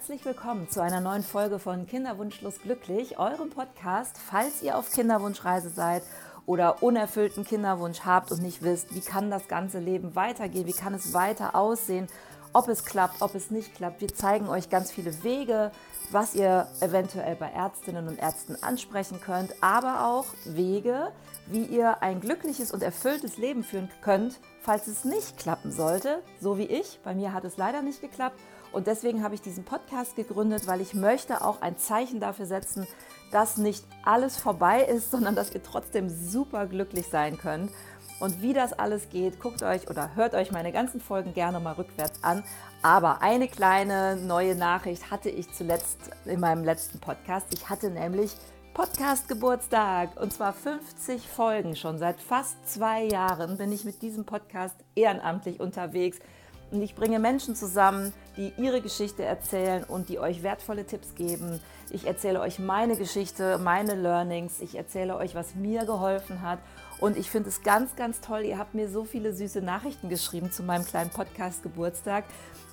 herzlich willkommen zu einer neuen Folge von Kinderwunschlos glücklich, eurem Podcast, falls ihr auf Kinderwunschreise seid oder unerfüllten Kinderwunsch habt und nicht wisst, wie kann das ganze Leben weitergehen, wie kann es weiter aussehen, ob es klappt, ob es nicht klappt. Wir zeigen euch ganz viele Wege, was ihr eventuell bei Ärztinnen und Ärzten ansprechen könnt, aber auch Wege, wie ihr ein glückliches und erfülltes Leben führen könnt, falls es nicht klappen sollte, so wie ich. Bei mir hat es leider nicht geklappt und deswegen habe ich diesen Podcast gegründet, weil ich möchte auch ein Zeichen dafür setzen, dass nicht alles vorbei ist, sondern dass ihr trotzdem super glücklich sein könnt. Und wie das alles geht, guckt euch oder hört euch meine ganzen Folgen gerne mal rückwärts an. Aber eine kleine neue Nachricht hatte ich zuletzt in meinem letzten Podcast. Ich hatte nämlich Podcast-Geburtstag und zwar 50 Folgen schon. Seit fast zwei Jahren bin ich mit diesem Podcast ehrenamtlich unterwegs. Und ich bringe Menschen zusammen, die ihre Geschichte erzählen und die euch wertvolle Tipps geben. Ich erzähle euch meine Geschichte, meine Learnings. Ich erzähle euch, was mir geholfen hat. Und ich finde es ganz, ganz toll. Ihr habt mir so viele süße Nachrichten geschrieben zu meinem kleinen Podcast Geburtstag.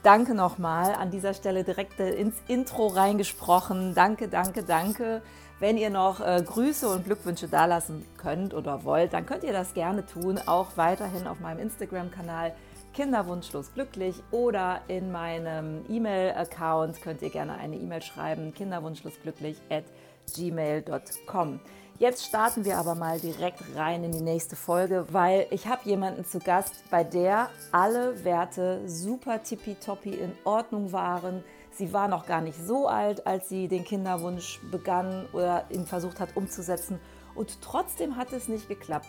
Danke nochmal. An dieser Stelle direkt ins Intro reingesprochen. Danke, danke, danke. Wenn ihr noch äh, Grüße und Glückwünsche dalassen könnt oder wollt, dann könnt ihr das gerne tun. Auch weiterhin auf meinem Instagram-Kanal Kinderwunschlos glücklich oder in meinem E-Mail-Account könnt ihr gerne eine E-Mail schreiben, kinderwunschlosglücklich at gmail.com. Jetzt starten wir aber mal direkt rein in die nächste Folge, weil ich habe jemanden zu Gast, bei der alle Werte super tippitoppi in Ordnung waren. Sie war noch gar nicht so alt, als sie den Kinderwunsch begann oder ihn versucht hat umzusetzen. Und trotzdem hat es nicht geklappt.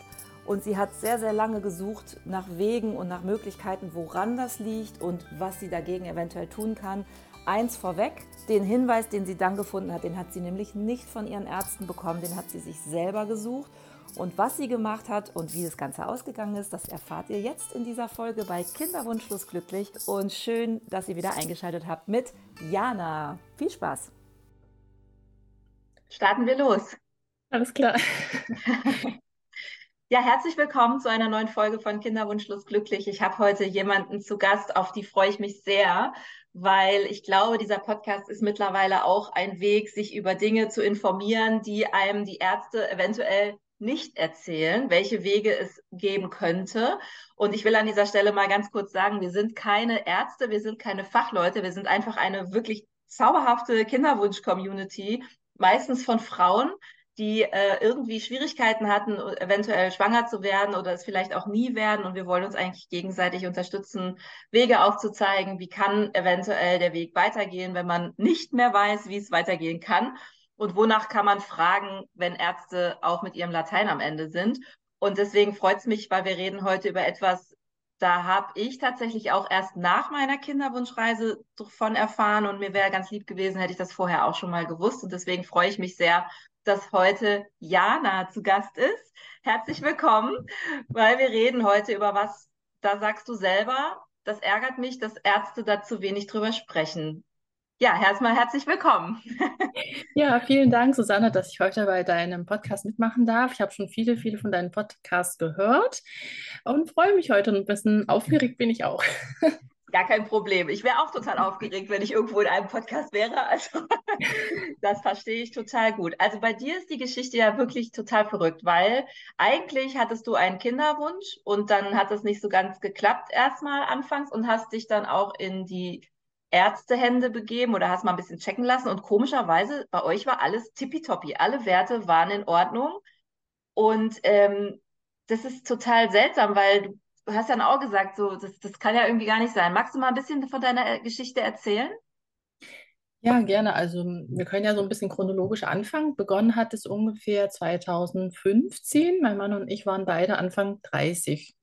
Und sie hat sehr, sehr lange gesucht nach Wegen und nach Möglichkeiten, woran das liegt und was sie dagegen eventuell tun kann. Eins vorweg, den Hinweis, den sie dann gefunden hat, den hat sie nämlich nicht von ihren Ärzten bekommen, den hat sie sich selber gesucht. Und was sie gemacht hat und wie das Ganze ausgegangen ist, das erfahrt ihr jetzt in dieser Folge bei Kinderwunschlos glücklich. Und schön, dass ihr wieder eingeschaltet habt mit Jana. Viel Spaß! Starten wir los. Alles klar. Ja, herzlich willkommen zu einer neuen Folge von Kinderwunschlos glücklich. Ich habe heute jemanden zu Gast, auf die freue ich mich sehr, weil ich glaube, dieser Podcast ist mittlerweile auch ein Weg, sich über Dinge zu informieren, die einem die Ärzte eventuell nicht erzählen, welche Wege es geben könnte. Und ich will an dieser Stelle mal ganz kurz sagen, wir sind keine Ärzte, wir sind keine Fachleute, wir sind einfach eine wirklich zauberhafte Kinderwunsch-Community, meistens von Frauen, die äh, irgendwie Schwierigkeiten hatten, eventuell schwanger zu werden oder es vielleicht auch nie werden. Und wir wollen uns eigentlich gegenseitig unterstützen, Wege aufzuzeigen, wie kann eventuell der Weg weitergehen, wenn man nicht mehr weiß, wie es weitergehen kann. Und wonach kann man fragen, wenn Ärzte auch mit ihrem Latein am Ende sind. Und deswegen freut es mich, weil wir reden heute über etwas, da habe ich tatsächlich auch erst nach meiner Kinderwunschreise davon erfahren und mir wäre ganz lieb gewesen, hätte ich das vorher auch schon mal gewusst. Und deswegen freue ich mich sehr, dass heute Jana zu Gast ist. Herzlich willkommen, weil wir reden heute über was, da sagst du selber, das ärgert mich, dass Ärzte da zu wenig drüber sprechen. Ja, erstmal herzlich willkommen. Ja, vielen Dank, Susanne, dass ich heute bei deinem Podcast mitmachen darf. Ich habe schon viele, viele von deinen Podcasts gehört und freue mich heute ein bisschen aufgeregt bin ich auch. Gar kein Problem. Ich wäre auch total aufgeregt, wenn ich irgendwo in einem Podcast wäre. Also das verstehe ich total gut. Also bei dir ist die Geschichte ja wirklich total verrückt, weil eigentlich hattest du einen Kinderwunsch und dann hat es nicht so ganz geklappt erstmal anfangs und hast dich dann auch in die Ärztehände begeben oder hast mal ein bisschen checken lassen und komischerweise bei euch war alles tippitoppi. Alle Werte waren in Ordnung und ähm, das ist total seltsam, weil du du hast ja auch gesagt, so, das, das kann ja irgendwie gar nicht sein. Magst du mal ein bisschen von deiner äh, Geschichte erzählen? Ja, gerne. Also wir können ja so ein bisschen chronologisch anfangen. Begonnen hat es ungefähr 2015. Mein Mann und ich waren beide Anfang 30.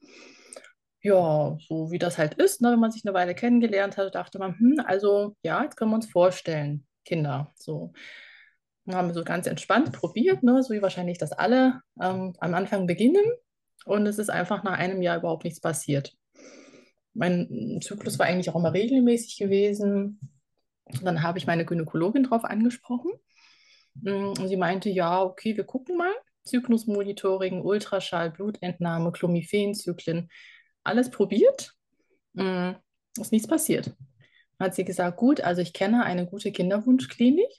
Ja, so wie das halt ist, ne, wenn man sich eine Weile kennengelernt hat, dachte man, hm, also ja, jetzt können wir uns vorstellen, Kinder. So. Dann haben wir so ganz entspannt probiert, ne, so wie wahrscheinlich das alle ähm, am Anfang beginnen. Und es ist einfach nach einem Jahr überhaupt nichts passiert. Mein Zyklus war eigentlich auch immer regelmäßig gewesen. Dann habe ich meine Gynäkologin darauf angesprochen. Mm, und sie meinte, ja, okay, wir gucken mal. Zyklusmonitoring, Ultraschall, Blutentnahme, Clomiphen-Zyklen, alles probiert. Mm, ist nichts passiert. hat sie gesagt, gut, also ich kenne eine gute Kinderwunschklinik.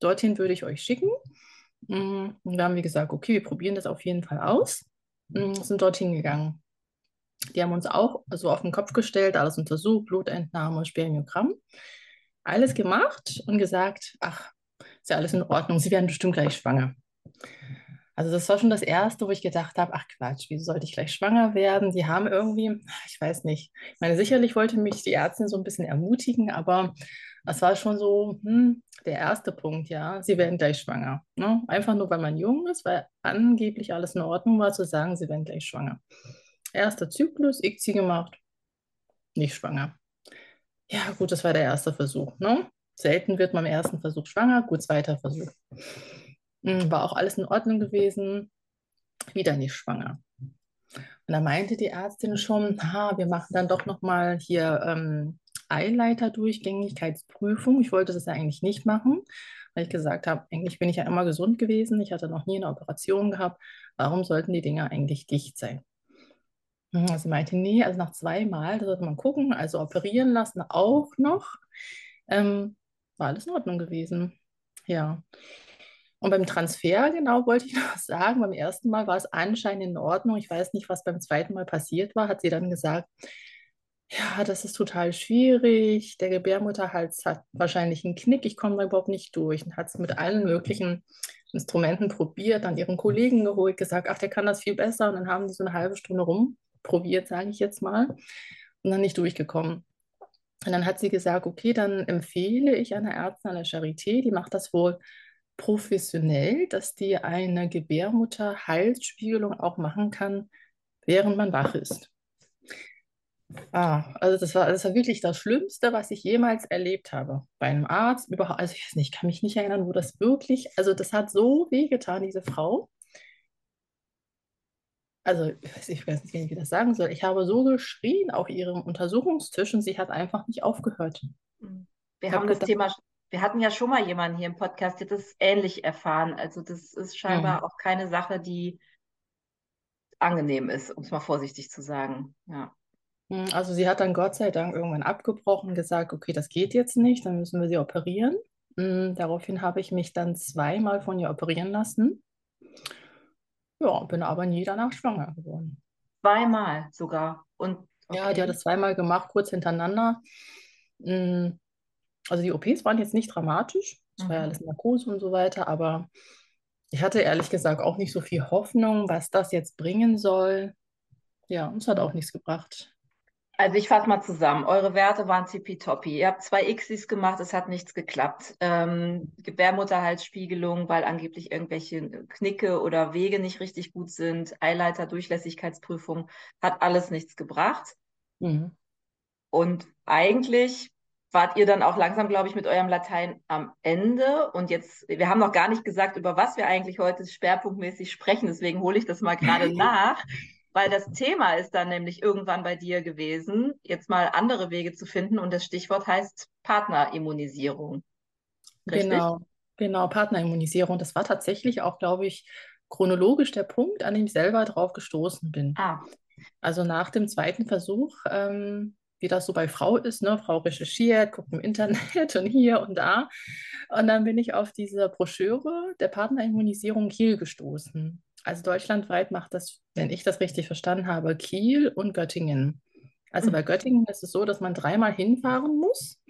Dorthin würde ich euch schicken. Mm, und wir haben, wie gesagt, okay, wir probieren das auf jeden Fall aus. Mm, sind dorthin gegangen. Die haben uns auch so auf den Kopf gestellt, alles untersucht, Blutentnahme, Spermiogramm. Alles gemacht und gesagt, ach, ist ja alles in Ordnung, sie werden bestimmt gleich schwanger. Also das war schon das Erste, wo ich gedacht habe, ach Quatsch, wieso sollte ich gleich schwanger werden? Die haben irgendwie, ich weiß nicht, ich meine, sicherlich wollte mich die Ärztin so ein bisschen ermutigen, aber das war schon so hm, der erste Punkt, ja, sie werden gleich schwanger. Ne? Einfach nur, weil man jung ist, weil angeblich alles in Ordnung war, zu sagen, sie werden gleich schwanger. Erster Zyklus, ICSI gemacht, nicht schwanger. Ja, gut, das war der erste Versuch. Ne? Selten wird man im ersten Versuch schwanger, gut, zweiter Versuch. Hm, war auch alles in Ordnung gewesen, wieder nicht schwanger. Und da meinte die Ärztin schon, ha, wir machen dann doch nochmal hier ähm, Eileiter-Durchgängigkeitsprüfung. Ich wollte das ja eigentlich nicht machen, weil ich gesagt habe, eigentlich bin ich ja immer gesund gewesen. Ich hatte noch nie eine Operation gehabt. Warum sollten die Dinger eigentlich dicht sein? Also meinte, nee, also nach zweimal, da sollte man gucken, also operieren lassen auch noch. Ähm, war alles in Ordnung gewesen. Ja. Und beim Transfer, genau, wollte ich noch sagen, beim ersten Mal war es anscheinend in Ordnung. Ich weiß nicht, was beim zweiten Mal passiert war. Hat sie dann gesagt, ja, das ist total schwierig. Der Gebärmutterhals hat wahrscheinlich einen Knick. Ich komme da überhaupt nicht durch. Und hat es mit allen möglichen Instrumenten probiert, dann ihren Kollegen geholt, gesagt, ach, der kann das viel besser. Und dann haben die so eine halbe Stunde rumprobiert, sage ich jetzt mal, und dann nicht durchgekommen. Und dann hat sie gesagt, okay, dann empfehle ich einer Ärztin an der Charité, die macht das wohl professionell, dass die eine Gebärmutter-Halsspiegelung auch machen kann, während man wach ist. Ah, also das war, das war wirklich das Schlimmste, was ich jemals erlebt habe. Bei einem Arzt, überhaupt, also ich weiß nicht, ich kann mich nicht erinnern, wo das wirklich, also das hat so wehgetan, diese Frau. Also ich weiß, ich weiß nicht, wie ich das sagen soll. Ich habe so geschrien auf ihrem Untersuchungstisch und sie hat einfach nicht aufgehört. Wir haben das Thema wir hatten ja schon mal jemanden hier im Podcast, der das ähnlich erfahren. Also das ist scheinbar mhm. auch keine Sache, die angenehm ist, um es mal vorsichtig zu sagen. Ja. Hm, also sie hat dann Gott sei Dank irgendwann abgebrochen, gesagt, okay, das geht jetzt nicht, dann müssen wir sie operieren. Hm, daraufhin habe ich mich dann zweimal von ihr operieren lassen. Ja, bin aber nie danach schwanger geworden. Zweimal sogar. Und okay. Ja, die hat es zweimal gemacht, kurz hintereinander. Hm, also die OPs waren jetzt nicht dramatisch, es mhm. war ja alles Narkose und so weiter, aber ich hatte ehrlich gesagt auch nicht so viel Hoffnung, was das jetzt bringen soll. Ja, es hat auch nichts gebracht. Also ich fasse mal zusammen. Eure Werte waren tippitoppi. Ihr habt zwei Xis gemacht, es hat nichts geklappt. Ähm, Gebärmutterhalsspiegelung, weil angeblich irgendwelche Knicke oder Wege nicht richtig gut sind. Eileiter, Durchlässigkeitsprüfung, hat alles nichts gebracht. Mhm. Und eigentlich wart ihr dann auch langsam, glaube ich, mit eurem Latein am Ende. Und jetzt, wir haben noch gar nicht gesagt, über was wir eigentlich heute schwerpunktmäßig sprechen. Deswegen hole ich das mal gerade nach, weil das Thema ist dann nämlich irgendwann bei dir gewesen, jetzt mal andere Wege zu finden. Und das Stichwort heißt Partnerimmunisierung. Richtig? Genau, genau, Partnerimmunisierung. Das war tatsächlich auch, glaube ich, chronologisch der Punkt, an dem ich selber drauf gestoßen bin. Ah. Also nach dem zweiten Versuch ähm, wie das so bei Frau ist. Ne? Frau recherchiert, guckt im Internet und hier und da. Und dann bin ich auf diese Broschüre der Partnerimmunisierung Kiel gestoßen. Also deutschlandweit macht das, wenn ich das richtig verstanden habe, Kiel und Göttingen. Also bei mhm. Göttingen ist es so, dass man dreimal hinfahren muss.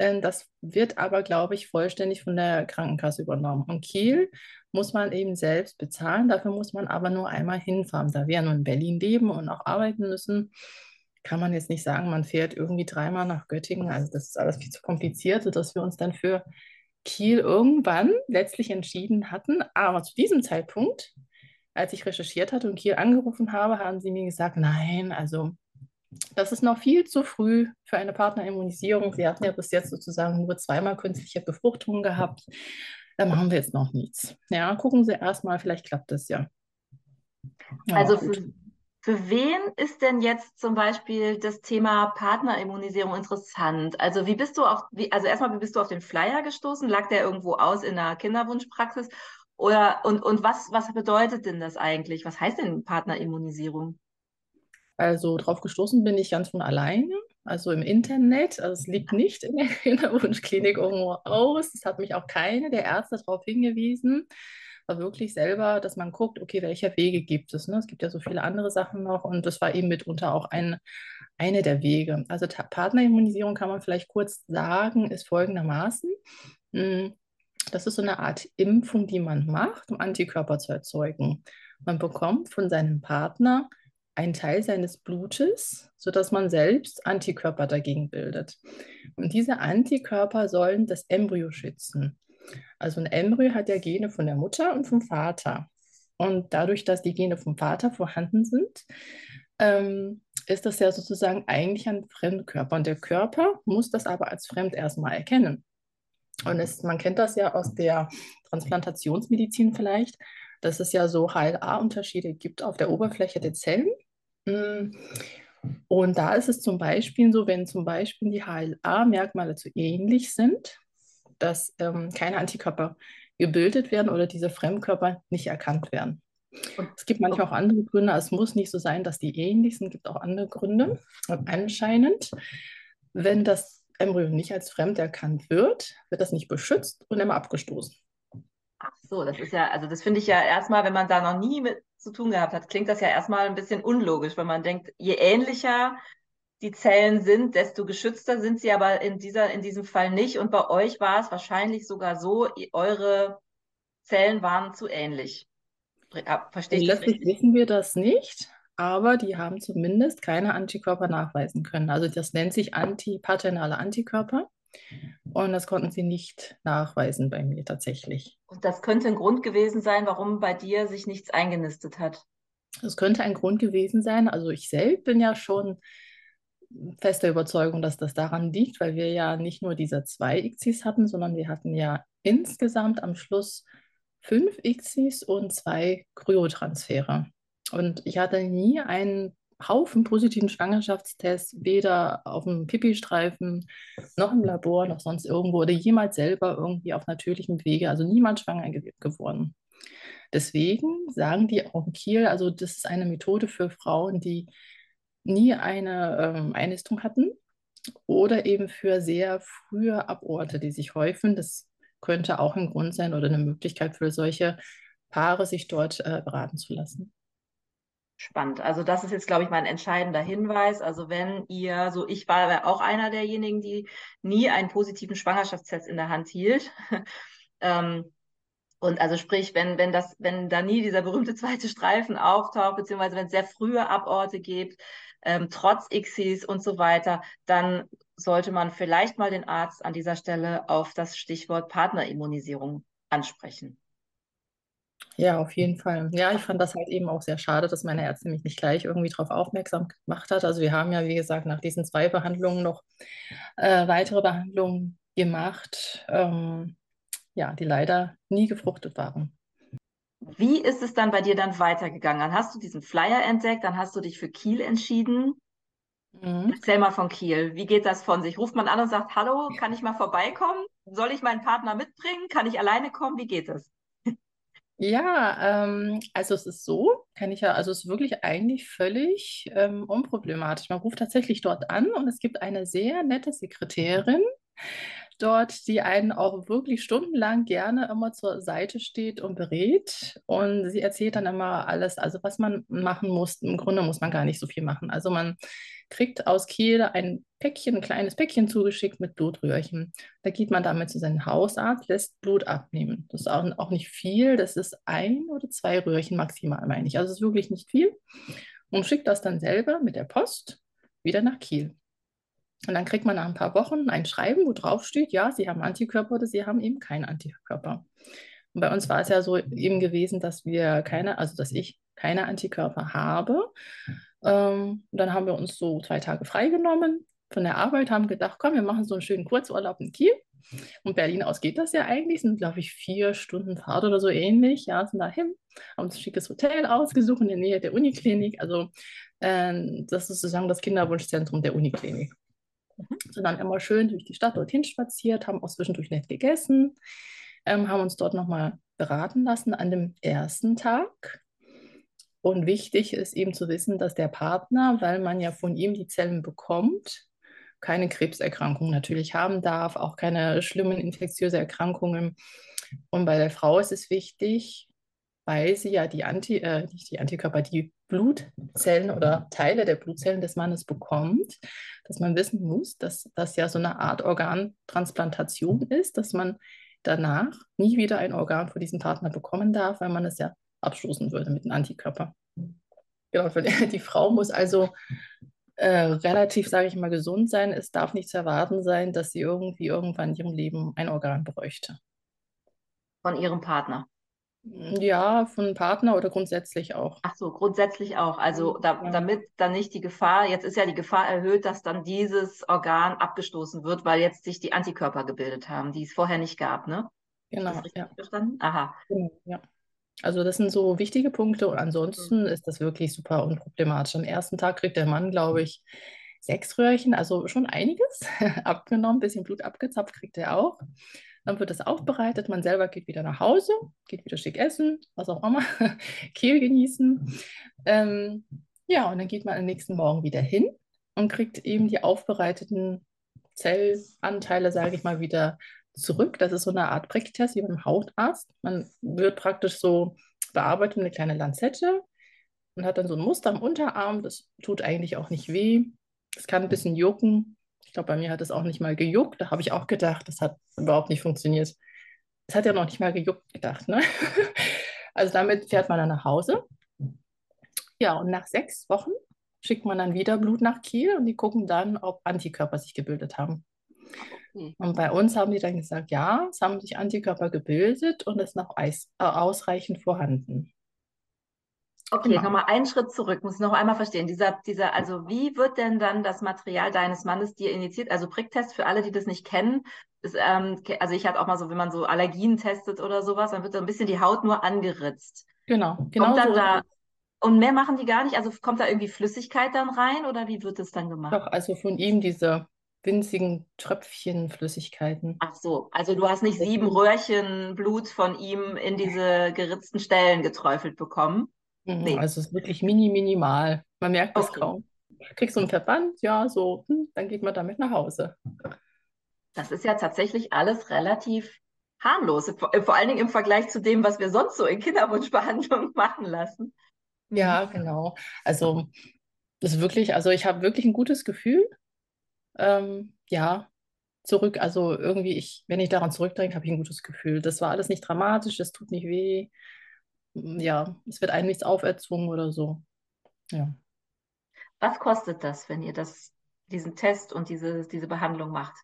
Ähm, das wird aber, glaube ich, vollständig von der Krankenkasse übernommen. Und Kiel muss man eben selbst bezahlen. Dafür muss man aber nur einmal hinfahren. Da wir ja nur in Berlin leben und auch arbeiten müssen, kann man jetzt nicht sagen, man fährt irgendwie dreimal nach Göttingen. Also das ist alles viel zu kompliziert, sodass wir uns dann für Kiel irgendwann letztlich entschieden hatten. Aber zu diesem Zeitpunkt, als ich recherchiert hatte und Kiel angerufen habe, haben sie mir gesagt, nein, also das ist noch viel zu früh für eine Partnerimmunisierung. Sie hatten ja bis jetzt sozusagen nur zweimal künstliche Befruchtung gehabt. Da machen wir jetzt noch nichts. Ja, gucken Sie erstmal, vielleicht klappt das ja. ja also für, für wen ist denn jetzt zum Beispiel das Thema Partnerimmunisierung interessant? Also wie bist du auf, wie, also erstmal, wie bist du auf den Flyer gestoßen? Lag der irgendwo aus in einer Kinderwunschpraxis? Oder und, und was, was bedeutet denn das eigentlich? Was heißt denn Partnerimmunisierung? Also drauf gestoßen bin ich ganz von alleine. also im Internet. Also es liegt nicht in der Kinderwunschklinik irgendwo aus. Es hat mich auch keine der Ärzte darauf hingewiesen. War wirklich selber, dass man guckt, okay, welche Wege gibt es. Ne? Es gibt ja so viele andere Sachen noch und das war eben mitunter auch ein, eine der Wege. Also Partnerimmunisierung kann man vielleicht kurz sagen, ist folgendermaßen. Das ist so eine Art Impfung, die man macht, um Antikörper zu erzeugen. Man bekommt von seinem Partner einen Teil seines Blutes, sodass man selbst Antikörper dagegen bildet. Und diese Antikörper sollen das Embryo schützen. Also ein Embryo hat ja Gene von der Mutter und vom Vater. Und dadurch, dass die Gene vom Vater vorhanden sind, ähm, ist das ja sozusagen eigentlich ein Fremdkörper. Und der Körper muss das aber als fremd erstmal erkennen. Und es, man kennt das ja aus der Transplantationsmedizin vielleicht, dass es ja so HLA-Unterschiede gibt auf der Oberfläche der Zellen. Mm. Und da ist es zum Beispiel so, wenn zum Beispiel die HLA-Merkmale zu ähnlich sind, dass ähm, keine Antikörper gebildet werden oder diese Fremdkörper nicht erkannt werden. Und es gibt manchmal auch andere Gründe. Es muss nicht so sein, dass die ähnlich sind. Es gibt auch andere Gründe. Und anscheinend, wenn das Embryo nicht als fremd erkannt wird, wird das nicht beschützt und immer abgestoßen. Ach so, das ist ja, also das finde ich ja erstmal, wenn man da noch nie mit zu tun gehabt hat, klingt das ja erstmal ein bisschen unlogisch, wenn man denkt, je ähnlicher die Zellen sind, desto geschützter sind sie aber in, dieser, in diesem Fall nicht. Und bei euch war es wahrscheinlich sogar so, eure Zellen waren zu ähnlich. Verstehe ich das richtig? wissen wir das nicht, aber die haben zumindest keine Antikörper nachweisen können. Also das nennt sich antipaternale Antikörper. Und das konnten sie nicht nachweisen bei mir tatsächlich. Und das könnte ein Grund gewesen sein, warum bei dir sich nichts eingenistet hat. Das könnte ein Grund gewesen sein. Also ich selbst bin ja schon fester Überzeugung, dass das daran liegt, weil wir ja nicht nur diese zwei ICSIs hatten, sondern wir hatten ja insgesamt am Schluss fünf ICSIs und zwei Kryotransfere. Und ich hatte nie einen Haufen positiven Schwangerschaftstests, weder auf dem Pipi-Streifen noch im Labor noch sonst irgendwo oder jemals selber irgendwie auf natürlichem Wege, also niemand schwanger geworden. Deswegen sagen die auch in Kiel, also das ist eine Methode für Frauen, die nie eine ähm, Einnistung hatten oder eben für sehr frühe Aborte, die sich häufen. Das könnte auch ein Grund sein oder eine Möglichkeit für solche Paare, sich dort äh, beraten zu lassen spannend. Also das ist jetzt, glaube ich, mein entscheidender Hinweis. Also wenn ihr, so ich war auch einer derjenigen, die nie einen positiven Schwangerschaftstest in der Hand hielt. ähm, und also sprich, wenn, wenn das, wenn da nie dieser berühmte zweite Streifen auftaucht, beziehungsweise wenn es sehr frühe Aborte gibt, ähm, trotz ICSIs und so weiter, dann sollte man vielleicht mal den Arzt an dieser Stelle auf das Stichwort Partnerimmunisierung ansprechen. Ja, auf jeden Fall. Ja, ich fand das halt eben auch sehr schade, dass meine Ärztin mich nicht gleich irgendwie darauf aufmerksam gemacht hat. Also wir haben ja, wie gesagt, nach diesen zwei Behandlungen noch äh, weitere Behandlungen gemacht, ähm, ja, die leider nie gefruchtet waren. Wie ist es dann bei dir dann weitergegangen? Dann hast du diesen Flyer entdeckt, dann hast du dich für Kiel entschieden. Mhm. Erzähl mal von Kiel. Wie geht das von sich? Ruft man an und sagt, hallo, kann ich mal vorbeikommen? Soll ich meinen Partner mitbringen? Kann ich alleine kommen? Wie geht es? Ja, ähm, also es ist so, kann ich ja, also es ist wirklich eigentlich völlig ähm, unproblematisch. Man ruft tatsächlich dort an und es gibt eine sehr nette Sekretärin dort, die einen auch wirklich stundenlang gerne immer zur Seite steht und berät. Und sie erzählt dann immer alles, also was man machen muss. Im Grunde muss man gar nicht so viel machen. Also man kriegt aus Kiel ein Päckchen, ein kleines Päckchen zugeschickt mit Blutröhrchen. Da geht man damit zu seinem Hausarzt, lässt Blut abnehmen. Das ist auch, auch nicht viel, das ist ein oder zwei Röhrchen maximal, meine ich. Also es ist wirklich nicht viel. Und schickt das dann selber mit der Post wieder nach Kiel. Und dann kriegt man nach ein paar Wochen ein Schreiben, wo drauf steht, ja, Sie haben Antikörper oder Sie haben eben keinen Antikörper. Und bei uns war es ja so eben gewesen, dass wir keine, also dass ich keine Antikörper habe. Ähm, dann haben wir uns so zwei Tage freigenommen von der Arbeit, haben gedacht, komm, wir machen so einen schönen Kurzurlaub in Kiel. Und Berlin aus geht das ja eigentlich, sind glaube ich vier Stunden Fahrt oder so ähnlich. Ja, sind dahin, haben uns ein schickes Hotel ausgesucht in der Nähe der Uniklinik. Also äh, das ist sozusagen das Kinderwunschzentrum der Uniklinik. Mhm. Sind dann immer schön durch die Stadt dorthin spaziert, haben auch zwischendurch nett gegessen, ähm, haben uns dort nochmal beraten lassen an dem ersten Tag. Und wichtig ist eben zu wissen, dass der Partner, weil man ja von ihm die Zellen bekommt, keine Krebserkrankungen natürlich haben darf, auch keine schlimmen infektiösen Erkrankungen. Und bei der Frau ist es wichtig, weil sie ja die Anti, äh, nicht die Antikörper, die Blutzellen oder Teile der Blutzellen des Mannes bekommt, dass man wissen muss, dass das ja so eine Art Organtransplantation ist, dass man danach nie wieder ein Organ von diesem Partner bekommen darf, weil man es ja abstoßen würde mit einem Antikörper. Genau, die Frau muss also äh, relativ, sage ich mal, gesund sein. Es darf nicht zu erwarten sein, dass sie irgendwie irgendwann in ihrem Leben ein Organ bräuchte. Von ihrem Partner. Ja, von Partner oder grundsätzlich auch. Ach so, grundsätzlich auch. Also da, Ja. damit dann nicht die Gefahr, jetzt ist ja die Gefahr erhöht, dass dann dieses Organ abgestoßen wird, weil jetzt sich die Antikörper gebildet haben, die es vorher nicht gab, ne? Genau, Ist das richtig ja. verstanden? Aha. Genau, ja. Also das sind so wichtige Punkte und ansonsten ist das wirklich super unproblematisch. Am ersten Tag kriegt der Mann, glaube ich, sechs Röhrchen, also schon einiges abgenommen, ein bisschen Blut abgezapft kriegt er auch. Dann wird das aufbereitet, man selber geht wieder nach Hause, geht wieder schick essen, was auch immer, Kehl genießen. Ähm, ja, und dann geht man am nächsten Morgen wieder hin und kriegt eben die aufbereiteten Zellanteile, sage ich mal, wieder zurück. Das ist so eine Art Pricktest wie beim Hautarzt. Man wird praktisch so bearbeitet mit einer kleinen Lanzette und hat dann so ein Muster am Unterarm. Das tut eigentlich auch nicht weh. Es kann ein bisschen jucken. Ich glaube, bei mir hat es auch nicht mal gejuckt. Da habe ich auch gedacht, das hat überhaupt nicht funktioniert. Es hat ja noch nicht mal gejuckt gedacht. Ne? Also damit fährt man dann nach Hause. Ja, und nach sechs Wochen schickt man dann wieder Blut nach Kiel und die gucken dann, ob Antikörper sich gebildet haben. Okay. Und bei uns haben die dann gesagt, ja, es haben sich Antikörper gebildet und es ist noch äh, ausreichend vorhanden. Okay, Genau. nochmal einen Schritt zurück, muss noch einmal verstehen. Dieser, dieser, also wie wird denn dann das Material deines Mannes dir injiziert? Also Pricktest für alle, die das nicht kennen, ist, ähm, also ich hatte auch mal so, wenn man so Allergien testet oder sowas, dann wird so ein bisschen die Haut nur angeritzt. Genau, genau Kommt dann so. da, und mehr machen die gar nicht? Also kommt da irgendwie Flüssigkeit dann rein oder wie wird es dann gemacht? Doch, also von ihm diese winzigen Tröpfchen Flüssigkeiten. Ach so, also du hast nicht sieben Röhrchen Blut von ihm in diese geritzten Stellen geträufelt bekommen. Mhm, Nee. Also es ist wirklich mini, minimal. Man merkt es Okay. kaum. Kriegst so einen Verband, ja, so, hm, dann geht man damit nach Hause. Das ist ja tatsächlich alles relativ harmlos, vor, vor allen Dingen im Vergleich zu dem, was wir sonst so in Kinderwunschbehandlungen machen lassen. Ja, genau. Also das ist wirklich, also ich habe wirklich ein gutes Gefühl. Ähm, ja, zurück, also irgendwie, ich, wenn ich daran zurückdenke, habe ich ein gutes Gefühl. Das war alles nicht dramatisch, es tut nicht weh. Ja, es wird einem nichts auferzwungen oder so. Ja. Was kostet das, wenn ihr das, diesen Test und diese, diese Behandlung macht?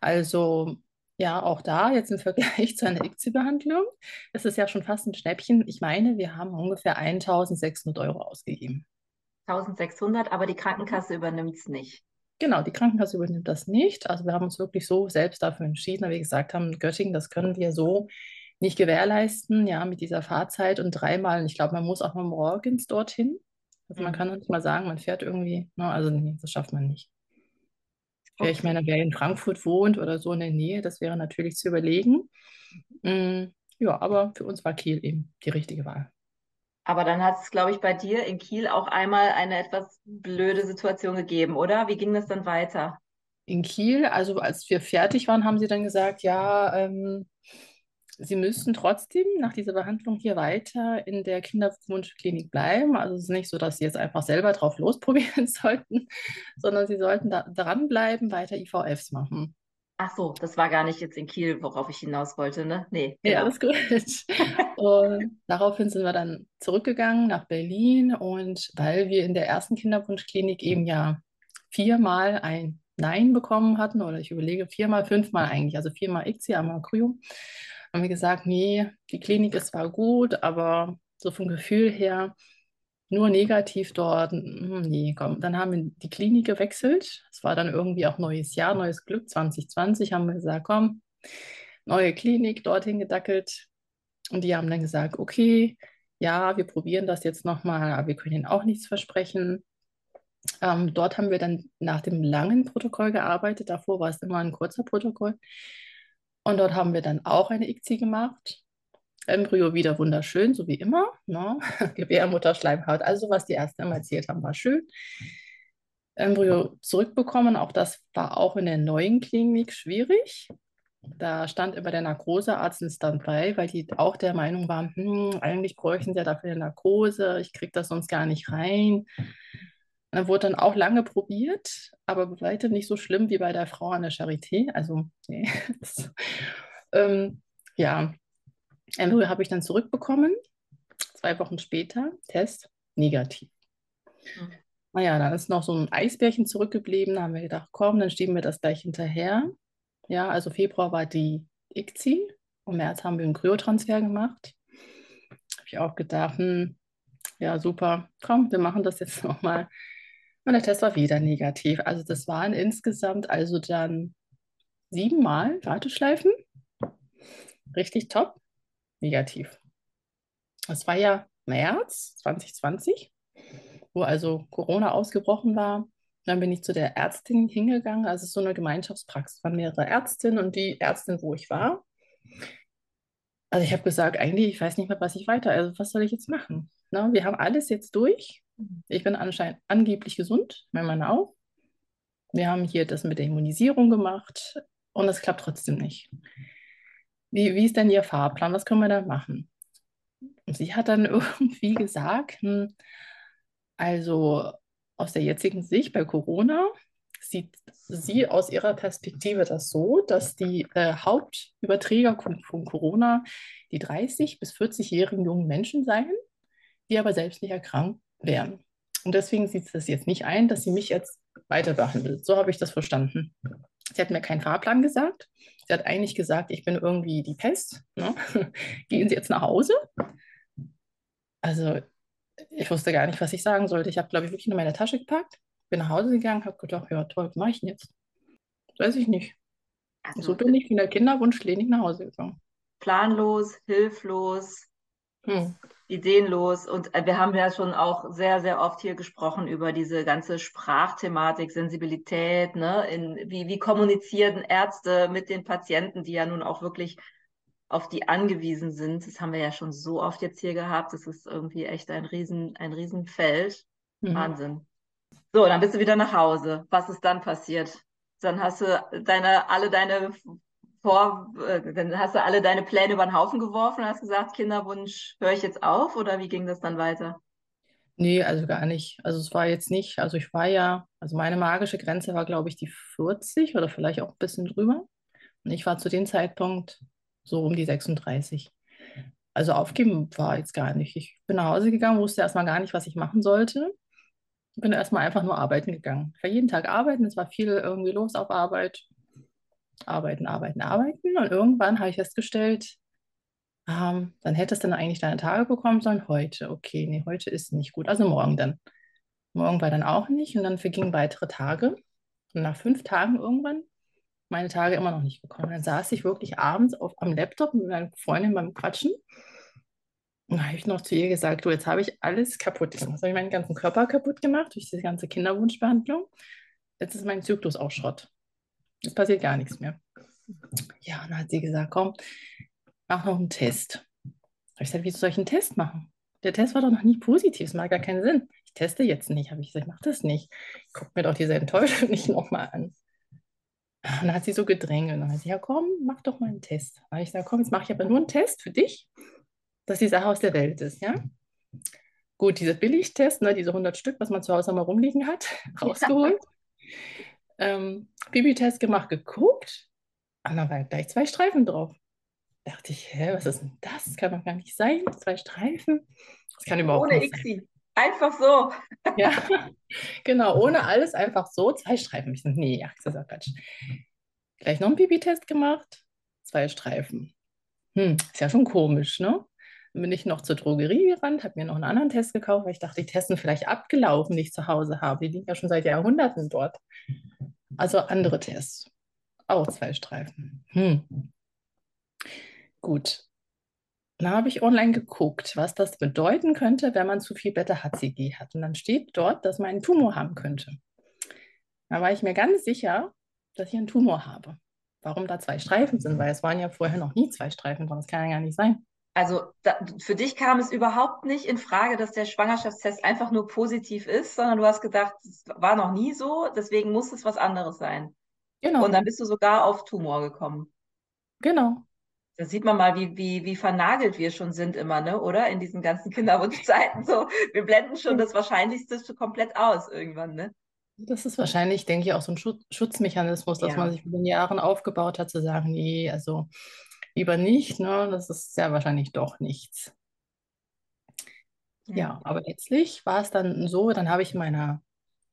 Also ja, auch da jetzt im Vergleich zu einer ICSI-Behandlung, ist es ja schon fast ein Schnäppchen. Ich meine, wir haben ungefähr 1600 Euro ausgegeben. 1600, aber die Krankenkasse übernimmt es nicht. Genau, die Krankenkasse übernimmt das nicht. Also wir haben uns wirklich so selbst dafür entschieden, weil wir gesagt haben, Göttingen, das können wir so nicht gewährleisten, ja, mit dieser Fahrzeit und dreimal. Und ich glaube, man muss auch mal morgens dorthin. Also man Mhm. kann nicht mal sagen, man fährt irgendwie, ne, also nee, das schafft man nicht. Wer- Ich Okay. meine, wer in Frankfurt wohnt oder so in der Nähe, das wäre natürlich zu überlegen. Mm, ja, aber für uns war Kiel eben die richtige Wahl. Aber dann hat es, glaube ich, bei dir in Kiel auch einmal eine etwas blöde Situation gegeben, oder? Wie ging das dann weiter? In Kiel, also als wir fertig waren, haben sie dann gesagt, ja, ähm, sie müssten trotzdem nach dieser Behandlung hier weiter in der Kinderwunschklinik bleiben. Also es ist nicht so, dass sie jetzt einfach selber drauf losprobieren sollten, sondern sie sollten da dranbleiben, weiter IVFs machen. Ach so, das war gar nicht jetzt in Kiel, worauf ich hinaus wollte, ne? Nee, Ja, genau. alles gut. Und daraufhin sind wir dann zurückgegangen nach Berlin und weil wir in der ersten Kinderwunschklinik eben ja viermal ein Nein bekommen hatten, oder ich überlege viermal, fünfmal eigentlich, also viermal ICSI, einmal Kryo, haben wir gesagt, nee, die Klinik ist zwar gut, aber so vom Gefühl her nur negativ dort, hm, nee, komm. Dann haben wir die Klinik gewechselt. Es war dann irgendwie auch neues Jahr, neues Glück, 2020 haben wir gesagt, komm, neue Klinik, dorthin gedackelt. Und die haben dann gesagt, okay, ja, wir probieren das jetzt nochmal, aber wir können Ihnen auch nichts versprechen. Ähm, dort haben wir dann nach dem langen Protokoll gearbeitet. Davor war es immer ein kurzer Protokoll. Und dort haben wir dann auch eine ICSI gemacht. Embryo wieder wunderschön, so wie immer. Ne? Gebärmutter, Schleimhaut, also was die Ärzte immer erzählt haben, war schön. Embryo zurückbekommen. Auch das war auch in der neuen Klinik schwierig. Da stand immer der Narkosearzt in Standby, weil die auch der Meinung waren, hm, eigentlich bräuchten sie ja dafür eine Narkose, ich kriege das sonst gar nicht rein. Dann wurde dann auch lange probiert, aber weitem nicht so schlimm wie bei der Frau an der Charité. Also, nee. ähm, ja, Embryo habe ich dann zurückbekommen. Zwei Wochen später, Test negativ. Mhm. Naja, dann ist noch so ein Eisbärchen zurückgeblieben. Da haben wir gedacht, komm, dann schieben wir das gleich hinterher. Ja, also Februar war die ICSI. Im März haben wir einen Kryotransfer gemacht. Habe ich auch gedacht, hm, ja, super, komm, wir machen das jetzt nochmal. Und der Test war wieder negativ. Also das waren insgesamt also dann siebenmal Warteschleifen. Richtig top. Negativ. Das war ja März 2020, wo also Corona ausgebrochen war. Dann bin ich zu der Ärztin hingegangen. Also es so eine Gemeinschaftspraxis. Es waren mehrere Ärztinnen und die Ärztin, wo ich war. Also ich habe gesagt, eigentlich, ich weiß nicht mehr, was ich weiter, also was soll ich jetzt machen? Na, wir haben alles jetzt durch. Ich bin anscheinend angeblich gesund, mein Mann auch. Wir haben hier das mit der Immunisierung gemacht und es klappt trotzdem nicht. Wie, wie ist denn Ihr Fahrplan? Was können wir da machen? Und sie hat dann irgendwie gesagt, hm, also aus der jetzigen Sicht bei Corona sieht sie aus ihrer Perspektive das so, dass die äh, Hauptüberträger von Corona die 30- bis 40-jährigen jungen Menschen seien, die aber selbst nicht erkrankt wären. Und deswegen sieht sie das jetzt nicht ein, dass sie mich jetzt weiter behandelt. So habe ich das verstanden. Sie hat mir keinen Fahrplan gesagt. Sie hat eigentlich gesagt, ich bin irgendwie die Pest. Ne? Gehen Sie jetzt nach Hause. Also ich wusste gar nicht, was ich sagen sollte. Ich habe, glaube ich, wirklich nur meine Tasche gepackt, bin nach Hause gegangen, habe gedacht, ja toll, was mache ich denn jetzt? Weiß ich nicht. Also, so bin ich von der Kinderwunschklinik nach Hause gegangen. Planlos, hilflos, hm. ideenlos. Und äh, wir haben ja schon auch sehr, sehr oft hier gesprochen über diese ganze Sprachthematik, Sensibilität, ne? In, wie, wie kommunizieren Ärzte mit den Patienten, die ja nun auch wirklich auf die angewiesen sind. Das haben wir ja schon so oft jetzt hier gehabt. Das ist irgendwie echt ein Riesen, ein Riesenfeld. Mhm. Wahnsinn. So, dann bist du wieder nach Hause. Was ist dann passiert? Dann hast du deine, alle deine vor, äh, dann hast du alle deine Pläne über den Haufen geworfen und hast gesagt, Kinderwunsch höre ich jetzt auf oder wie ging das dann weiter? Nee, also gar nicht. Also es war jetzt nicht, also ich war ja, also meine magische Grenze war, glaube ich, die 40 oder vielleicht auch ein bisschen drüber. Und ich war zu dem Zeitpunkt so um die 36. Also aufgeben war jetzt gar nicht. Ich bin nach Hause gegangen, wusste erstmal gar nicht, was ich machen sollte. Bin erstmal einfach nur arbeiten gegangen. Ich war jeden Tag arbeiten, es war viel irgendwie los auf Arbeit. Arbeiten, arbeiten, arbeiten. Und irgendwann habe ich festgestellt, ähm, dann hättest du dann eigentlich deine Tage bekommen sollen. Heute, okay, nee, heute ist nicht gut. Also morgen dann. Morgen war dann auch nicht. Und dann vergingen weitere Tage. Und nach fünf Tagen irgendwann meine Tage immer noch nicht bekommen. Dann saß ich wirklich abends auf, am Laptop mit meiner Freundin beim Quatschen. Und habe ich noch zu ihr gesagt, du, jetzt habe ich alles kaputt gemacht. Jetzt habe ich meinen ganzen Körper kaputt gemacht durch diese ganze Kinderwunschbehandlung. Jetzt ist mein Zyklus auch Schrott. Es passiert gar nichts mehr. Ja, und dann hat sie gesagt, komm, mach noch einen Test. Habe ich gesagt, wie soll ich einen Test machen? Der Test war doch noch nie positiv, es macht gar keinen Sinn. Ich teste jetzt nicht. Habe ich gesagt, ich mache das nicht. Guck mir doch diese Enttäuschung nicht nochmal an. Und dann hat sie so gedrängelt. Und dann hat sie, ja komm, mach doch mal einen Test. Habe ich gesagt, komm, jetzt mache ich aber nur einen Test für dich, dass die Sache aus der Welt ist, ja. Gut, dieser Billigtest, ne, diese 100 Stück, was man zu Hause mal rumliegen hat, rausgeholt. Ähm, Bibi-Test gemacht, geguckt. Und dann waren gleich zwei Streifen drauf. Da dachte ich, hä, was ist denn das? das? Kann doch gar nicht sein. Zwei Streifen. Das kann überhaupt Ohne nicht Ixi. Sein. Einfach so. Ja, genau, ohne alles, einfach so. Zwei Streifen. Ich so, nee, ach, das ist auch Quatsch. Gleich noch einen Pipi-Test gemacht, zwei Streifen. Hm, ist ja schon komisch, ne? Bin ich noch zur Drogerie gerannt, habe mir noch einen anderen Test gekauft, weil ich dachte, die Testen vielleicht abgelaufen, die ich zu Hause habe. Die liegen ja schon seit Jahrhunderten dort. Also andere Tests. Auch zwei Streifen. Hm. Gut, dann habe ich online geguckt, was das bedeuten könnte, wenn man zu viel Beta-HCG hat. Und dann steht dort, dass man einen Tumor haben könnte. Da war ich mir ganz sicher, dass ich einen Tumor habe. Warum da zwei Streifen sind, weil es waren ja vorher noch nie zwei Streifen dran. Das kann ja gar nicht sein. Also da, für dich kam es überhaupt nicht in Frage, dass der Schwangerschaftstest einfach nur positiv ist, sondern du hast gedacht, es war noch nie so, deswegen muss es was anderes sein. Genau. Und dann bist du sogar auf Tumor gekommen. Genau. Da sieht man mal, wie, wie, wie vernagelt wir schon sind immer, ne? Oder? In diesen ganzen Kinderwunschzeiten. So, wir blenden schon das Wahrscheinlichste komplett aus irgendwann, ne? Das ist wahrscheinlich, denke ich, auch so ein Schutz Schutzmechanismus, dass Ja. man sich mit den Jahren aufgebaut hat, zu sagen, nee, also lieber nicht, ne? Das ist sehr wahrscheinlich doch nichts. Ja, aber letztlich war es dann so, dann habe ich in meiner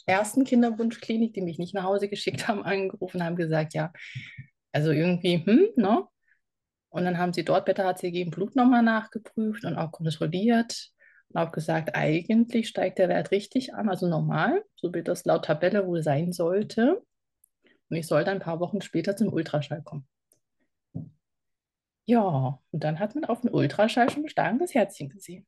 ersten Kinderwunschklinik, die mich nicht nach Hause geschickt haben, angerufen, haben gesagt, ja, also irgendwie, hm, ne? Und dann haben sie dort Beta-HCG im Blut nochmal nachgeprüft und auch kontrolliert und auch gesagt, eigentlich steigt der Wert richtig an, also normal, so wie das laut Tabelle wohl sein sollte. Und ich soll dann ein paar Wochen später zum Ultraschall kommen. Ja, und dann hat man auf dem Ultraschall schon ein schlagendes Herzchen gesehen.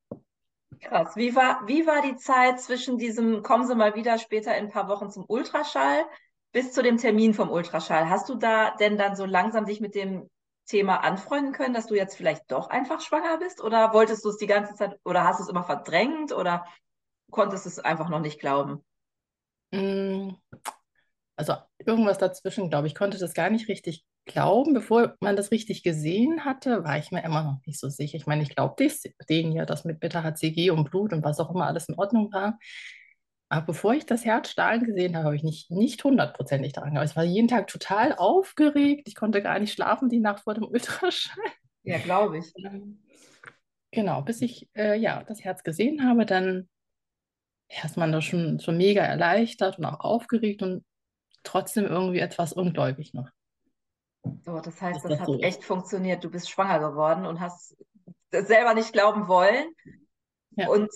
Krass. Wie war, wie war die Zeit zwischen diesem, kommen Sie mal wieder später in ein paar Wochen zum Ultraschall, bis zu dem Termin vom Ultraschall? Hast du da denn dann so langsam dich mit dem Thema anfreunden können, dass du jetzt vielleicht doch einfach schwanger bist? Oder wolltest du es die ganze Zeit, oder hast du es immer verdrängt oder konntest es einfach noch nicht glauben? Mm, Also irgendwas dazwischen, glaube ich, konnte das gar nicht richtig glauben. Bevor man das richtig gesehen hatte, war ich mir immer noch nicht so sicher. Ich meine, ich glaubte denen ja, dass mit Beta-HCG und Blut und was auch immer alles in Ordnung war. Aber bevor ich das Herzstrahlen gesehen habe, habe ich nicht, nicht hundertprozentig daran geglaubt. Ich war jeden Tag total aufgeregt. Ich konnte gar nicht schlafen die Nacht vor dem Ultraschall. Ja, glaube ich. Genau, bis ich äh, ja, das Herz gesehen habe, dann ja, ist man da schon, schon mega erleichtert und auch aufgeregt und trotzdem irgendwie etwas ungläubig noch. So, das heißt, das das hat so ist. echt funktioniert. Du bist schwanger geworden und hast das selber nicht glauben wollen. Ja. Und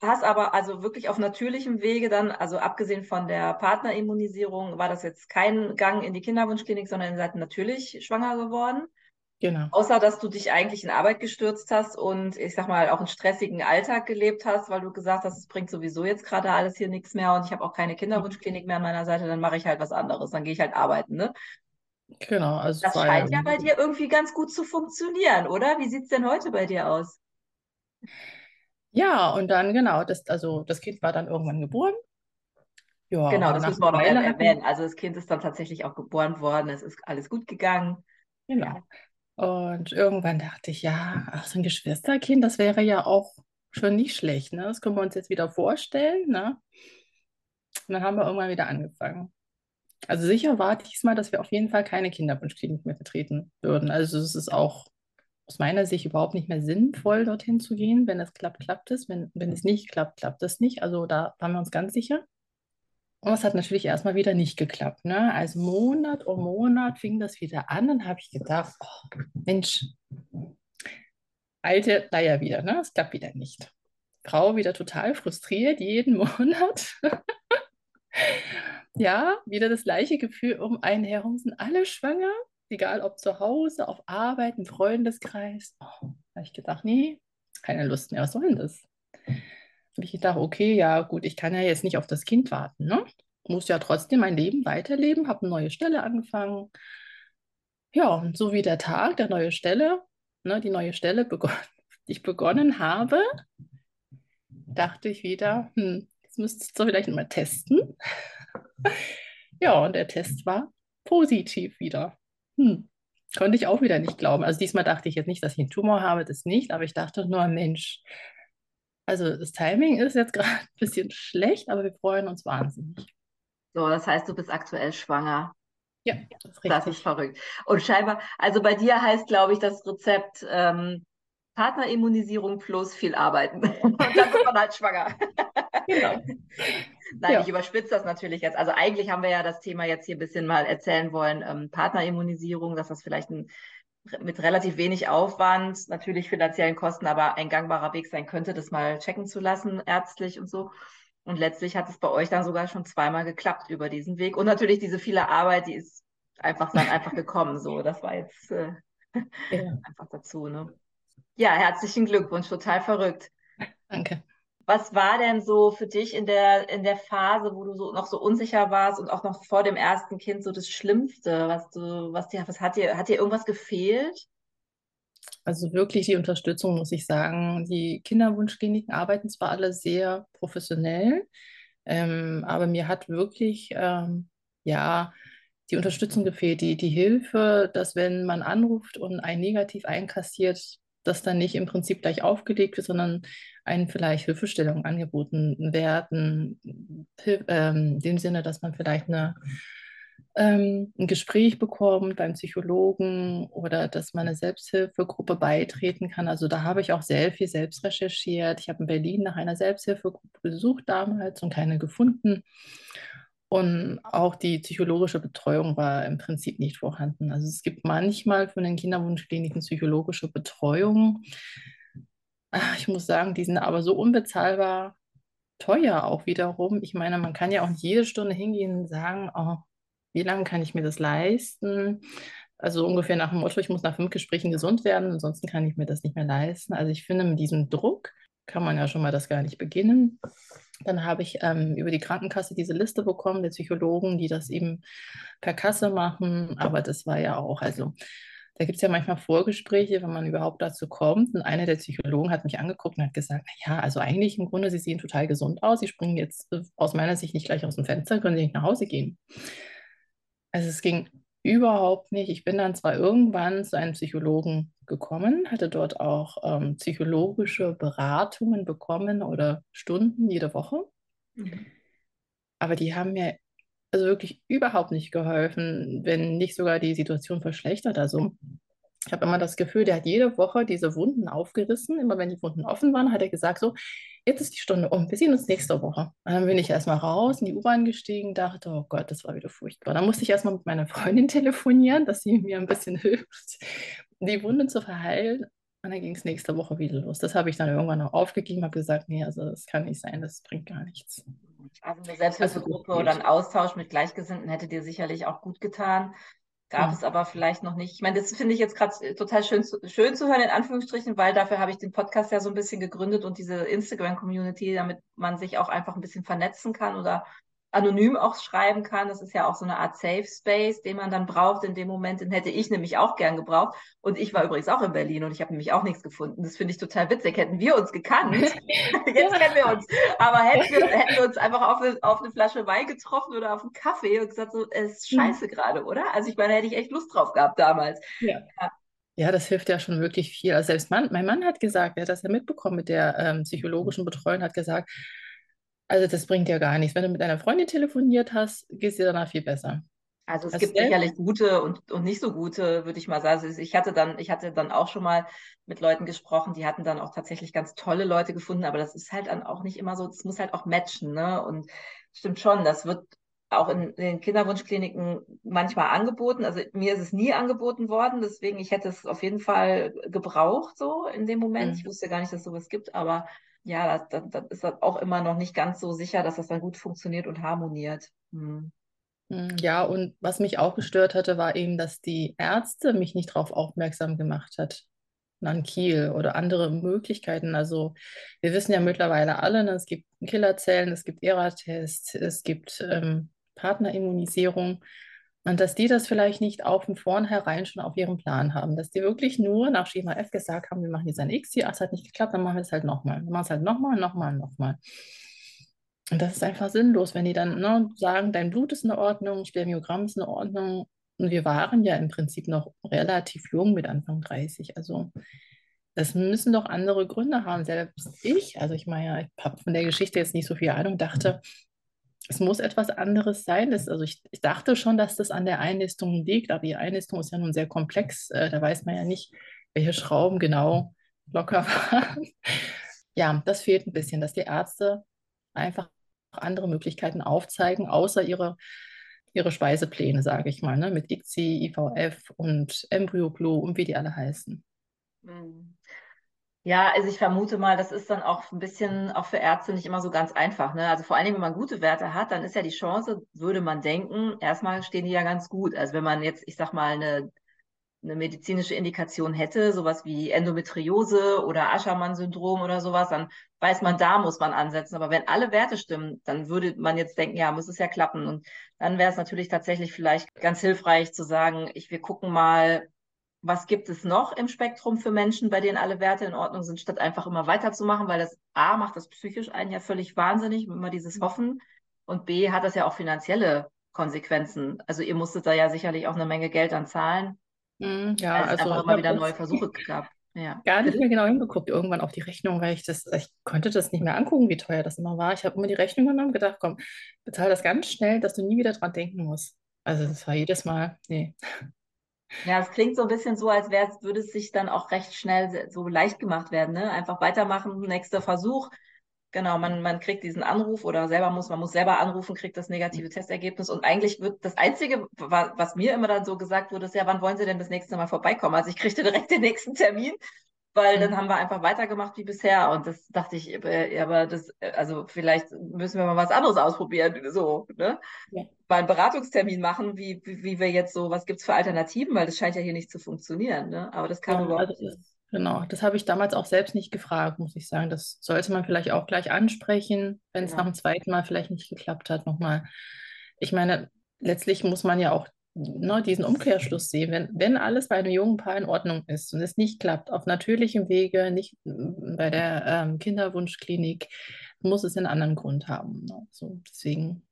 hast aber also wirklich auf natürlichem Wege dann, also abgesehen von der Partnerimmunisierung, war das jetzt kein Gang in die Kinderwunschklinik, sondern ihr seid natürlich schwanger geworden. Genau. Außer, dass du dich eigentlich in Arbeit gestürzt hast und ich sag mal auch einen stressigen Alltag gelebt hast, weil du gesagt hast, es bringt sowieso jetzt gerade alles hier nichts mehr und ich habe auch keine Kinderwunschklinik mehr an meiner Seite, dann mache ich halt was anderes, dann gehe ich halt arbeiten, ne? Genau, also Das es scheint ja bei dir irgendwie ganz gut zu funktionieren, oder? Wie sieht's denn heute bei dir aus? Ja, und dann, genau, das, also das Kind war dann irgendwann geboren. Ja, Genau, das müssen wir auch noch Weile erwähnen. Also das Kind ist dann tatsächlich auch geboren worden, es ist alles gut gegangen. Genau. Und irgendwann dachte ich, ja, ach, so ein Geschwisterkind, das wäre ja auch schon nicht schlecht, ne? Das können wir uns jetzt wieder vorstellen, ne? Und dann haben wir irgendwann wieder angefangen. Also sicher war diesmal, dass wir auf jeden Fall keine Kinderwunschklinik mehr betreten würden. Also es ist auch aus meiner Sicht überhaupt nicht mehr sinnvoll, dorthin zu gehen. Wenn es klappt, klappt es. Wenn, wenn es nicht klappt, klappt es nicht. Also da waren wir uns ganz sicher. Und es hat natürlich erstmal wieder nicht geklappt. Ne? Also Monat um Monat fing das wieder an und habe ich gedacht, oh, Mensch, alte Leier wieder, ne? Es klappt wieder nicht. Frau wieder total frustriert, jeden Monat. Ja, wieder das gleiche Gefühl um einen herum, sind alle schwanger, egal ob zu Hause, auf Arbeit, im Freundeskreis. Oh, habe ich gedacht, nee, keine Lust mehr, was soll denn das? habe ich gedacht, okay, ja gut, ich kann ja jetzt nicht auf das Kind warten, ne? Muss ja trotzdem mein Leben weiterleben, habe eine neue Stelle angefangen. Ja, und so wie der Tag der neue Stelle, ne, die neue Stelle, begon die ich begonnen habe, dachte ich wieder, hm, jetzt müsstest du vielleicht mal testen. ja, und der Test war positiv wieder. Hm. Konnte ich auch wieder nicht glauben. Also diesmal dachte ich jetzt nicht, dass ich einen Tumor habe, das nicht, aber ich dachte nur, Mensch, also das Timing ist jetzt gerade ein bisschen schlecht, aber wir freuen uns wahnsinnig. So, das heißt, du bist aktuell schwanger. Ja, das ist Das ist richtig. verrückt. Und scheinbar, also bei dir heißt, glaube ich, das Rezept ähm, Partnerimmunisierung plus viel arbeiten. Und dann wird man halt schwanger. Genau. Nein, Ja. ich überspitze das natürlich jetzt. Also eigentlich haben wir ja das Thema jetzt hier ein bisschen mal erzählen wollen, ähm, Partnerimmunisierung, dass das vielleicht ein, mit relativ wenig Aufwand, natürlich finanziellen Kosten, aber ein gangbarer Weg sein könnte, das mal checken zu lassen, ärztlich und so. Und letztlich hat es bei euch dann sogar schon zweimal geklappt über diesen Weg. Und natürlich diese viele Arbeit, die ist einfach dann einfach gekommen. So, das war jetzt äh, Ja, einfach dazu. Ne? Ja, herzlichen Glückwunsch, total verrückt. danke. Was war denn so für dich in der, in der Phase, wo du so noch so unsicher warst und auch noch vor dem ersten Kind so das Schlimmste, was du, was dir, was hat dir, hat dir irgendwas gefehlt? Also wirklich die Unterstützung, muss ich sagen. Die Kinderwunschkliniken arbeiten zwar alle sehr professionell, ähm, aber mir hat wirklich, ähm, ja, die Unterstützung gefehlt, die, die Hilfe, dass wenn man anruft und ein Negativ einkassiert, dass dann nicht im Prinzip gleich aufgelegt wird, sondern einen vielleicht Hilfestellung angeboten werden, ähm, in dem Sinne, dass man vielleicht eine ähm, ein Gespräch bekommt beim Psychologen oder dass man eine Selbsthilfegruppe beitreten kann. Also da habe ich auch sehr viel selbst recherchiert. Ich habe in Berlin nach einer Selbsthilfegruppe gesucht damals und keine gefunden. Und auch die psychologische Betreuung war im Prinzip nicht vorhanden. Also es gibt manchmal von den Kinderwunschkliniken psychologische Betreuung. Ah, ich muss sagen, die sind aber so unbezahlbar teuer auch wiederum. Ich meine, man kann ja auch nicht jede Stunde hingehen und sagen, oh, wie lange kann ich mir das leisten? Also ungefähr nach dem Motto, ich muss nach fünf Gesprächen gesund werden, ansonsten kann ich mir das nicht mehr leisten. Also ich finde, mit diesem Druck kann man ja schon mal das gar nicht beginnen. Dann habe ich ähm, über die Krankenkasse diese Liste bekommen der Psychologen, die das eben per Kasse machen. Aber das war ja auch, also da gibt es ja manchmal Vorgespräche, wenn man überhaupt dazu kommt. Und einer der Psychologen hat mich angeguckt und hat gesagt, naja, also eigentlich im Grunde, Sie sehen total gesund aus. Sie springen jetzt äh, aus meiner Sicht nicht gleich aus dem Fenster, können Sie nicht nach Hause gehen. Also es ging überhaupt nicht. Ich bin dann zwar irgendwann zu einem Psychologen gekommen, hatte dort auch ähm, psychologische Beratungen bekommen oder Stunden jede Woche. Mhm. Aber die haben mir also wirklich überhaupt nicht geholfen, wenn nicht sogar die Situation verschlechtert. Also ich habe immer das Gefühl, der hat jede Woche diese Wunden aufgerissen. Immer wenn die Wunden offen waren, hat er gesagt, so, jetzt ist die Stunde um, wir sehen uns nächste Woche. Und dann bin ich erstmal raus, in die U-Bahn gestiegen, dachte, oh Gott, das war wieder furchtbar. Dann musste ich erstmal mit meiner Freundin telefonieren, dass sie mir ein bisschen hilft, die Wunde zu verheilen. Und dann ging es nächste Woche wieder los. Das habe ich dann irgendwann auch aufgegeben, habe gesagt, nee, also das kann nicht sein, das bringt gar nichts. Also eine Selbsthilfegruppe also, oder ein Austausch mit Gleichgesinnten hätte dir sicherlich auch gut getan. Gab ja. es aber vielleicht noch nicht. Ich meine, das finde ich jetzt gerade äh, total schön zu, schön zu hören, in Anführungsstrichen, weil dafür habe ich den Podcast ja so ein bisschen gegründet und diese Instagram-Community, damit man sich auch einfach ein bisschen vernetzen kann oder anonym auch schreiben kann. Das ist ja auch so eine Art Safe Space, den man dann braucht in dem Moment. Den hätte ich nämlich auch gern gebraucht. Und ich war übrigens auch in Berlin und ich habe nämlich auch nichts gefunden. Das finde ich total witzig. Hätten wir uns gekannt, jetzt kennen wir uns. Aber hätten wir, hätten wir uns einfach auf eine, auf eine Flasche Wein getroffen oder auf einen Kaffee und gesagt, so, es ist scheiße mhm. gerade, oder? Also ich meine, hätte ich echt Lust drauf gehabt damals. Ja. ja. Ja, das hilft ja schon wirklich viel. Also selbst Mann, mein Mann hat gesagt, er hat das ja mitbekommen mit der ähm, psychologischen Betreuung, hat gesagt, also das bringt ja gar nichts. Wenn du mit deiner Freundin telefoniert hast, geht es dir danach viel besser. Also es Hast gibt sicherlich gute und, und nicht so gute, würde ich mal sagen. Also ich hatte dann, ich hatte dann auch schon mal mit Leuten gesprochen, die hatten dann auch tatsächlich ganz tolle Leute gefunden, aber das ist halt dann auch nicht immer so, das muss halt auch matchen, ne? Und stimmt schon, das wird auch in, den Kinderwunschkliniken manchmal angeboten. Also mir ist es nie angeboten worden, deswegen ich hätte es auf jeden Fall gebraucht, so in dem Moment. Mhm. Ich wusste gar nicht, dass es sowas gibt, aber ja, das, das, das ist auch immer noch nicht ganz so sicher, dass das dann gut funktioniert und harmoniert. Hm. hm. Ja, und was mich auch gestört hatte, war eben, dass die Ärzte mich nicht darauf aufmerksam gemacht hat. An Kiel oder andere Möglichkeiten. Also wir wissen ja mittlerweile alle, ne, es gibt Killerzellen, es gibt ERA-Tests, es gibt ähm, Partnerimmunisierung. Und dass die das vielleicht nicht auch von vornherein schon auf ihrem Plan haben, dass die wirklich nur nach Schema F gesagt haben, wir machen jetzt ein X, hier, es hat nicht geklappt, dann machen wir es halt nochmal. Dann machen es halt nochmal, nochmal, nochmal. Und das ist einfach sinnlos, wenn die dann ne, sagen, dein Blut ist in Ordnung, Spermiogramm ist in Ordnung. Und wir waren ja im Prinzip noch relativ jung mit Anfang 30. Also das müssen doch andere Gründe haben. Selbst ich, also ich meine, ich habe von der Geschichte jetzt nicht so viel Ahnung, dachte, es muss etwas anderes sein. Das, also ich, ich, dachte schon, dass das an der Einlistung liegt, aber die Einlistung ist ja nun sehr komplex. Äh, da weiß man ja nicht, welche Schrauben genau locker waren. ja, das fehlt ein bisschen, dass die Ärzte einfach andere Möglichkeiten aufzeigen, außer ihre, ihre Speisepläne, sage ich mal, ne? mit ICSI, IVF und EmbryoGlue und wie die alle heißen. Ja, also ich vermute mal, das ist dann auch ein bisschen auch für Ärzte nicht immer so ganz einfach. Ne? Also vor allen Dingen, wenn man gute Werte hat, dann ist ja die Chance, würde man denken, erstmal stehen die ja ganz gut. Also wenn man jetzt, ich sag mal, eine, eine medizinische Indikation hätte, sowas wie Endometriose oder Aschermann-Syndrom oder sowas, dann weiß man, da muss man ansetzen. Aber wenn alle Werte stimmen, dann würde man jetzt denken, ja, muss es ja klappen. Und dann wäre es natürlich tatsächlich vielleicht ganz hilfreich zu sagen, ich, wir gucken mal, was gibt es noch im Spektrum für Menschen, bei denen alle Werte in Ordnung sind, statt einfach immer weiterzumachen, weil das A macht das psychisch einen ja völlig wahnsinnig, immer dieses Hoffen. Und B hat das ja auch finanzielle Konsequenzen. Also ihr musstet da ja sicherlich auch eine Menge Geld dann zahlen. Mhm, ja, es also einfach immer wieder neue Versuche gab. Ja. Gar nicht mehr genau hingeguckt, irgendwann auf die Rechnung, weil ich das, ich konnte das nicht mehr angucken, wie teuer das immer war. Ich habe immer die Rechnung genommen, gedacht, komm, bezahl das ganz schnell, dass du nie wieder dran denken musst. Also das war jedes Mal, nee. Ja, es klingt so ein bisschen so, als wäre würde es sich dann auch recht schnell so leicht gemacht werden, ne? Einfach weitermachen, nächster Versuch. Genau, man, man kriegt diesen Anruf oder selber muss, man muss selber anrufen, kriegt das negative Testergebnis. Und eigentlich wird das Einzige, was mir immer dann so gesagt wurde, ist ja, wann wollen Sie denn das nächste Mal vorbeikommen? Also ich kriegte direkt den nächsten Termin, weil mhm. dann haben wir einfach weitergemacht wie bisher. Und das dachte ich, äh, aber das, äh, also vielleicht müssen wir mal was anderes ausprobieren, so, ne? Ja. Mal einen Beratungstermin machen, wie, wie, wie wir jetzt so, was gibt es für Alternativen, weil das scheint ja hier nicht zu funktionieren, ne? Aber das kam ja, überhaupt also nicht. Genau, das habe ich damals auch selbst nicht gefragt, muss ich sagen. Das sollte man vielleicht auch gleich ansprechen, wenn es genau. nach dem zweiten Mal vielleicht nicht geklappt hat, nochmal. Ich meine, letztlich muss man ja auch ne, diesen Umkehrschluss sehen. Wenn, wenn alles bei einem jungen Paar in Ordnung ist und es nicht klappt, auf natürlichem Wege, nicht bei der ähm, Kinderwunschklinik, muss es einen anderen Grund haben. Ne? So, deswegen,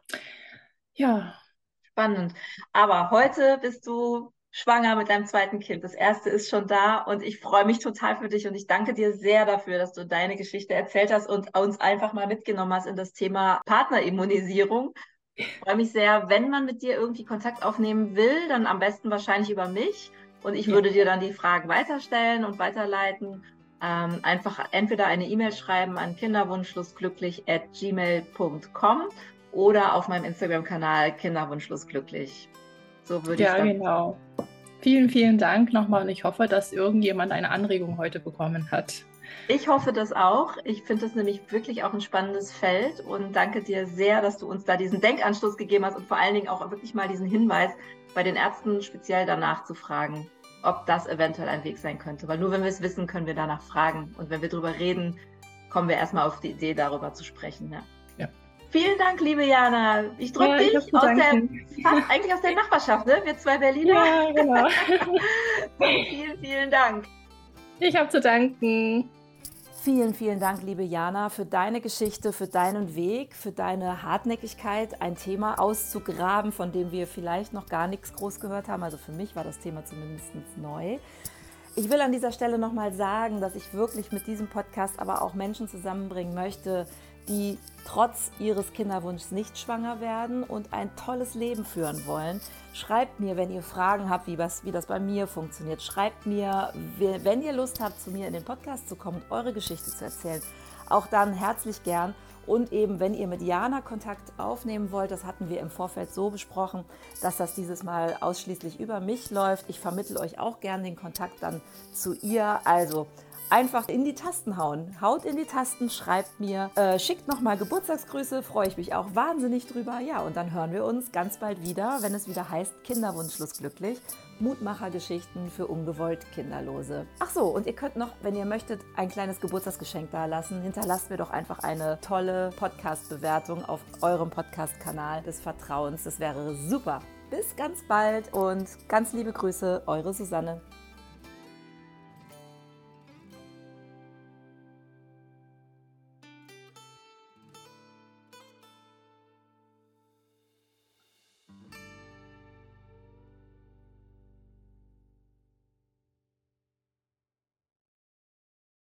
ja. Spannend. Aber heute bist du schwanger mit deinem zweiten Kind. Das erste ist schon da und ich freue mich total für dich und ich danke dir sehr dafür, dass du deine Geschichte erzählt hast und uns einfach mal mitgenommen hast in das Thema Partnerimmunisierung. Ich freue mich sehr, wenn man mit dir irgendwie Kontakt aufnehmen will, dann am besten wahrscheinlich über mich und ich würde dir dann die Fragen weiterstellen und weiterleiten. Ähm, einfach entweder eine E-Mail schreiben an kinderwunschlosglücklich at gmail.com oder auf meinem Instagram-Kanal kinderwunschlosglücklich. So würde ja, ich Ja, genau. Vielen, vielen Dank nochmal und ich hoffe, dass irgendjemand eine Anregung heute bekommen hat. Ich hoffe das auch. Ich finde das nämlich wirklich auch ein spannendes Feld und danke dir sehr, dass du uns da diesen Denkanstoß gegeben hast und vor allen Dingen auch wirklich mal diesen Hinweis bei den Ärzten speziell danach zu fragen, ob das eventuell ein Weg sein könnte. Weil nur wenn wir es wissen, können wir danach fragen. Und wenn wir darüber reden, kommen wir erstmal auf die Idee, darüber zu sprechen. Ja. Vielen Dank, liebe Jana. Ich drücke ja, dich aus der, fast eigentlich aus der Nachbarschaft, ne? Wir zwei Berliner. Ja, genau. vielen, vielen Dank. Ich habe zu danken. Vielen, vielen Dank, liebe Jana, für deine Geschichte, für deinen Weg, für deine Hartnäckigkeit, ein Thema auszugraben, von dem wir vielleicht noch gar nichts groß gehört haben. Also für mich war das Thema zumindest neu. Ich will an dieser Stelle nochmal sagen, dass ich wirklich mit diesem Podcast aber auch Menschen zusammenbringen möchte, die trotz ihres Kinderwunschs nicht schwanger werden und ein tolles Leben führen wollen. Schreibt mir, wenn ihr Fragen habt, wie das, wie das bei mir funktioniert. Schreibt mir, wenn ihr Lust habt, zu mir in den Podcast zu kommen und eure Geschichte zu erzählen. Auch dann herzlich gern. Und eben, wenn ihr mit Jana Kontakt aufnehmen wollt, das hatten wir im Vorfeld so besprochen, dass das dieses Mal ausschließlich über mich läuft. Ich vermittle euch auch gern den Kontakt dann zu ihr. Also einfach in die Tasten hauen. Haut in die Tasten, schreibt mir, äh, schickt nochmal Geburtstagsgrüße, freue ich mich auch wahnsinnig drüber. Ja, und dann hören wir uns ganz bald wieder, wenn es wieder heißt Kinderwunschlos glücklich. Mutmachergeschichten für ungewollt Kinderlose. Ach so, und ihr könnt noch, wenn ihr möchtet, ein kleines Geburtstagsgeschenk da lassen. Hinterlasst mir doch einfach eine tolle Podcast-Bewertung auf eurem Podcast-Kanal des Vertrauens. Das wäre super. Bis ganz bald und ganz liebe Grüße, eure Susanne.